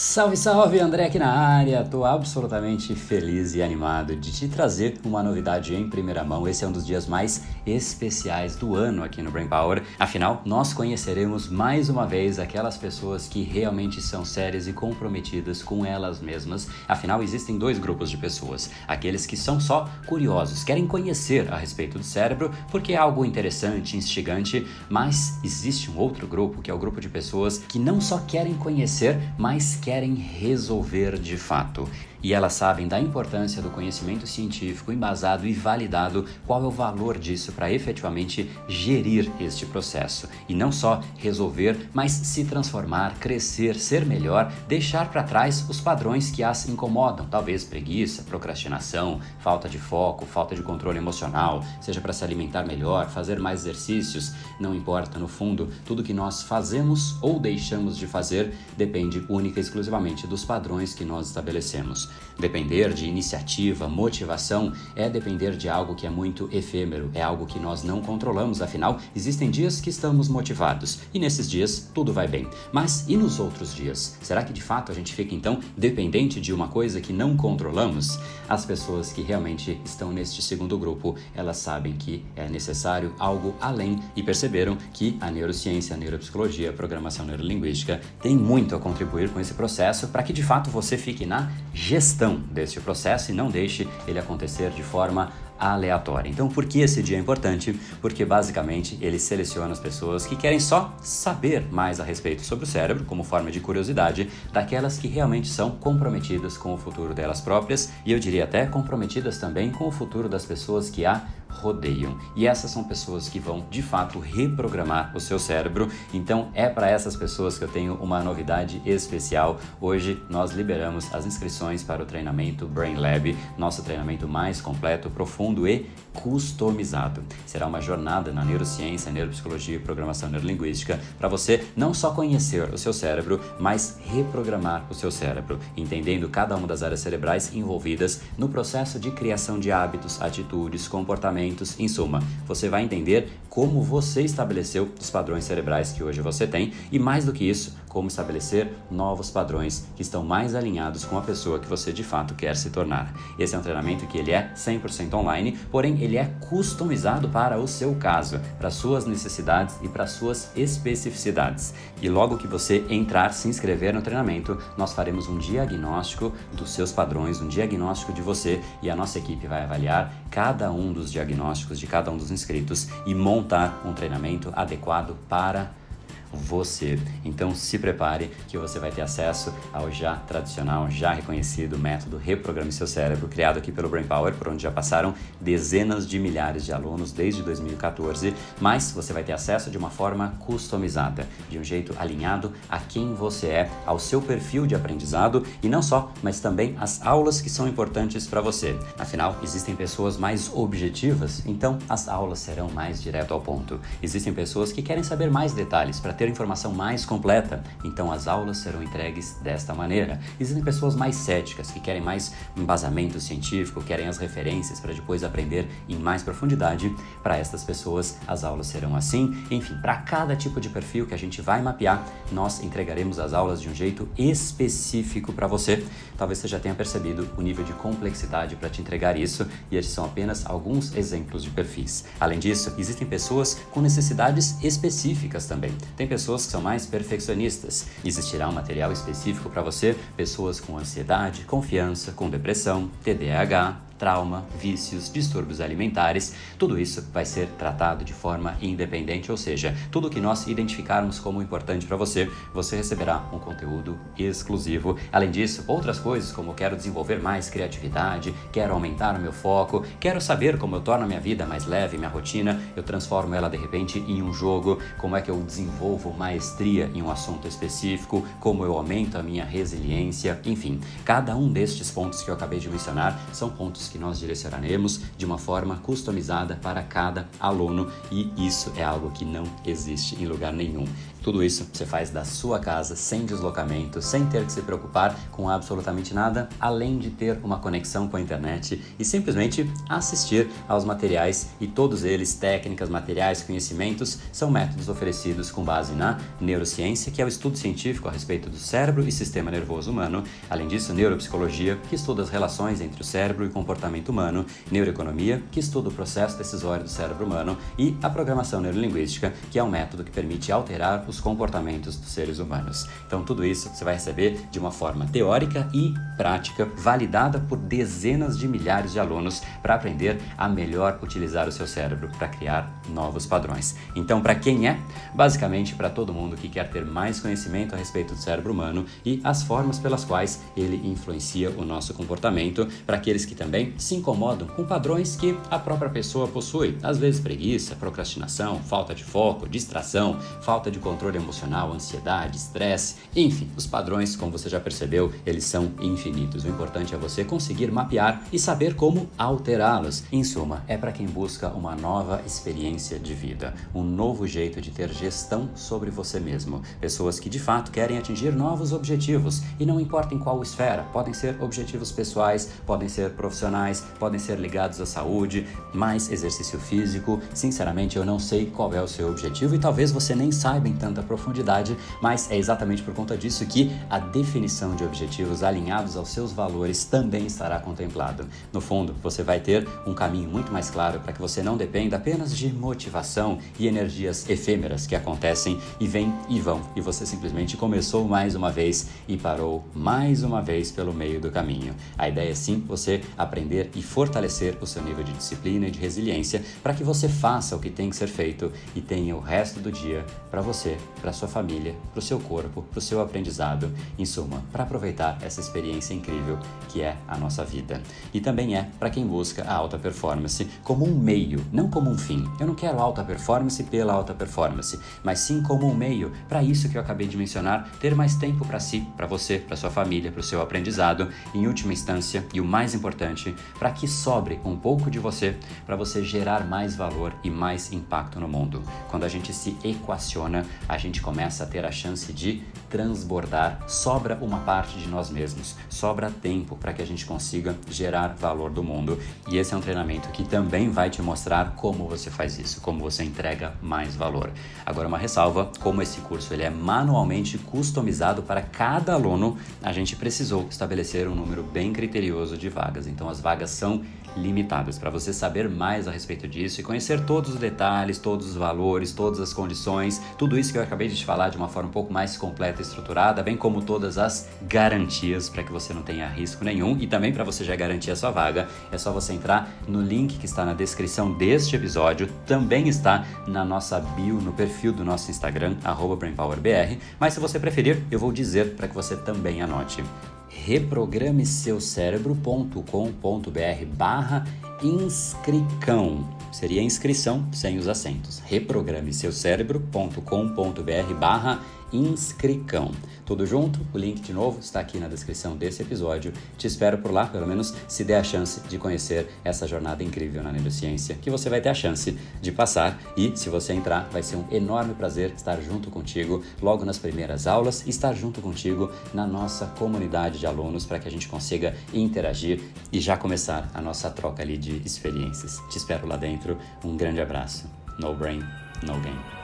Salve, salve, André aqui na área. Tô absolutamente feliz e animado de te trazer uma novidade em primeira mão. Esse é um dos dias mais especiais do ano aqui no Brain Power. Afinal, nós conheceremos mais uma vez aquelas pessoas que realmente são sérias e comprometidas com elas mesmas. Afinal, existem dois grupos de pessoas: aqueles que são só curiosos, querem conhecer a respeito do cérebro porque é algo interessante, instigante, mas existe um outro grupo que é o grupo de pessoas que não só querem conhecer, mas querem resolver de fato e elas sabem da importância do conhecimento científico embasado e validado qual é o valor disso para efetivamente gerir este processo e não só resolver, mas se transformar, crescer, ser melhor, deixar para trás os padrões que as incomodam, talvez preguiça, procrastinação, falta de foco, falta de controle emocional, seja para se alimentar melhor, fazer mais exercícios, não importa, no fundo, tudo que nós fazemos ou deixamos de fazer depende única e exclusivamente dos padrões que nós estabelecemos. Depender de iniciativa, motivação, é depender de algo que é muito efêmero, é algo que nós não controlamos, afinal, existem dias que estamos motivados e nesses dias tudo vai bem. Mas e nos outros dias? Será que de fato a gente fica então dependente de uma coisa que não controlamos? As pessoas que realmente estão neste segundo grupo, elas sabem que é necessário algo além e perceberam que a neurociência, a neuropsicologia, a programação neurolinguística tem muito a contribuir com esse processo para que de fato você fique na gestão gestão deste processo e não deixe ele acontecer de forma aleatória. Então, por que esse dia é importante? Porque basicamente ele seleciona as pessoas que querem só saber mais a respeito sobre o cérebro, como forma de curiosidade, daquelas que realmente são comprometidas com o futuro delas próprias e eu diria até comprometidas também com o futuro das pessoas que a rodeiam. E essas são pessoas que vão de fato reprogramar o seu cérebro. Então é para essas pessoas que eu tenho uma novidade especial. Hoje nós liberamos as inscrições para o treinamento Brain Lab, nosso treinamento mais completo, profundo e customizado. Será uma jornada na neurociência, neuropsicologia e programação neurolinguística para você não só conhecer o seu cérebro, mas reprogramar o seu cérebro, entendendo cada uma das áreas cerebrais envolvidas no processo de criação de hábitos, atitudes, comportamentos, em suma, você vai entender como você estabeleceu os padrões cerebrais que hoje você tem e mais do que isso, como estabelecer novos padrões que estão mais alinhados com a pessoa que você de fato quer se tornar. Esse é um treinamento que ele é 100% online, porém ele é customizado para o seu caso, para suas necessidades e para suas especificidades. E logo que você entrar, se inscrever no treinamento, nós faremos um diagnóstico dos seus padrões, um diagnóstico de você e a nossa equipe vai avaliar cada um dos diagnósticos de cada um dos inscritos e montar um treinamento adequado para você. Então se prepare que você vai ter acesso ao já tradicional, já reconhecido método Reprograme Seu Cérebro, criado aqui pelo Brain Power, por onde já passaram dezenas de milhares de alunos desde 2014, mas você vai ter acesso de uma forma customizada, de um jeito alinhado a quem você é, ao seu perfil de aprendizado e não só, mas também as aulas que são importantes para você. Afinal, existem pessoas mais objetivas, então as aulas serão mais direto ao ponto. Existem pessoas que querem saber mais detalhes para ter informação mais completa, então as aulas serão entregues desta maneira. Existem pessoas mais céticas que querem mais embasamento científico, querem as referências para depois aprender em mais profundidade. Para estas pessoas, as aulas serão assim. Enfim, para cada tipo de perfil que a gente vai mapear, nós entregaremos as aulas de um jeito específico para você. Talvez você já tenha percebido o nível de complexidade para te entregar isso, e estes são apenas alguns exemplos de perfis. Além disso, existem pessoas com necessidades específicas também. Tem pessoas que são mais perfeccionistas. Existirá um material específico para você, pessoas com ansiedade, confiança, com depressão, TDAH, trauma, vícios, distúrbios alimentares, tudo isso vai ser tratado de forma independente, ou seja, tudo que nós identificarmos como importante para você, você receberá um conteúdo exclusivo. Além disso, outras coisas como quero desenvolver mais criatividade, quero aumentar o meu foco, quero saber como eu torno a minha vida mais leve, minha rotina, eu transformo ela de repente em um jogo, como é que eu desenvolvo maestria em um assunto específico, como eu aumento a minha resiliência, enfim, cada um destes pontos que eu acabei de mencionar são pontos que nós direcionaremos de uma forma customizada para cada aluno e isso é algo que não existe em lugar nenhum. Tudo isso você faz da sua casa, sem deslocamento, sem ter que se preocupar com absolutamente nada, além de ter uma conexão com a internet e simplesmente assistir aos materiais e todos eles, técnicas, materiais, conhecimentos, são métodos oferecidos com base na neurociência, que é o estudo científico a respeito do cérebro e sistema nervoso humano. Além disso, neuropsicologia, que estuda as relações entre o cérebro e o comportamento humano, neuroeconomia, que estuda o processo decisório do cérebro humano, e a programação neurolinguística, que é um método que permite alterar os comportamentos dos seres humanos. Então, tudo isso você vai receber de uma forma teórica e prática, validada por dezenas de milhares de alunos para aprender a melhor utilizar o seu cérebro para criar novos padrões. Então, para quem é? Basicamente, para todo mundo que quer ter mais conhecimento a respeito do cérebro humano e as formas pelas quais ele influencia o nosso comportamento, para aqueles que também se incomodam com padrões que a própria pessoa possui, às vezes preguiça, procrastinação, falta de foco, distração, falta de controle emocional, ansiedade, estresse, enfim, os padrões, como você já percebeu, eles são infinitos. O importante é você conseguir mapear e saber como alterá-los. Em suma, é para quem busca uma nova experiência de vida, um novo jeito de ter gestão sobre você mesmo. Pessoas que de fato querem atingir novos objetivos e não importa em qual esfera, podem ser objetivos pessoais, podem ser profissionais, podem ser ligados à saúde, mais exercício físico. Sinceramente, eu não sei qual é o seu objetivo e talvez você nem saiba em tanta profundidade, mas é exatamente por conta disso que a definição de objetivos alinhados aos seus valores também estará contemplado. No fundo, você vai ter um caminho muito mais claro para que você não dependa apenas de motivação e energias efêmeras que acontecem e vêm e vão, e você simplesmente começou mais uma vez e parou mais uma vez pelo meio do caminho. A ideia é sim você aprender e fortalecer o seu nível de disciplina e de resiliência para que você faça o que tem que ser feito e tenha o resto do dia para você, para sua família, para o seu corpo, para o seu aprendizado, em suma, para aproveitar essa experiência incrível que é a nossa vida. E também é para quem busca a alta performance como um meio, não como um fim. Eu não quero alta performance pela alta performance, mas sim como um meio para isso que eu acabei de mencionar, ter mais tempo para si, para você, para sua família, para o seu aprendizado, em última instância, e o mais importante, para que sobre um pouco de você, para você gerar mais valor e mais impacto no mundo. Quando a gente se equaciona, a gente começa a ter a chance de transbordar, sobra uma parte de nós mesmos, sobra tempo para que a gente consiga gerar valor do mundo. E esse é um treinamento que também vai te mostrar como você faz isso, como você entrega mais valor. Agora uma ressalva, como esse curso ele é manualmente customizado para cada aluno, a gente precisou estabelecer um número bem criterioso de vagas. Então as vagas são limitadas. Para você saber mais a respeito disso e conhecer todos os detalhes, todos os valores, todas as condições, tudo isso que eu acabei de te falar de uma forma um pouco mais completa e estruturada, bem como todas as garantias para que você não tenha risco nenhum. E também para você já garantir a sua vaga, é só você entrar no link que está na descrição deste episódio, também está na nossa bio, no perfil do nosso Instagram, BrainPowerBR, mas se você preferir, eu vou dizer para que você também anote reprogrameseucerebro.com.br barra inscricão. Seria inscrição sem os acentos. reprogrameseucerebro.com.br barra inscricão. Tudo junto? O link de novo está aqui na descrição desse episódio. Te espero por lá, pelo menos se der a chance de conhecer essa jornada incrível na neurociência, que você vai ter a chance de passar e, se você entrar, vai ser um enorme prazer estar junto contigo logo nas primeiras aulas estar junto contigo na nossa comunidade de alunos para que a gente consiga interagir e já começar a nossa troca ali de experiências. Te espero lá dentro. Um grande abraço. No brain, no game.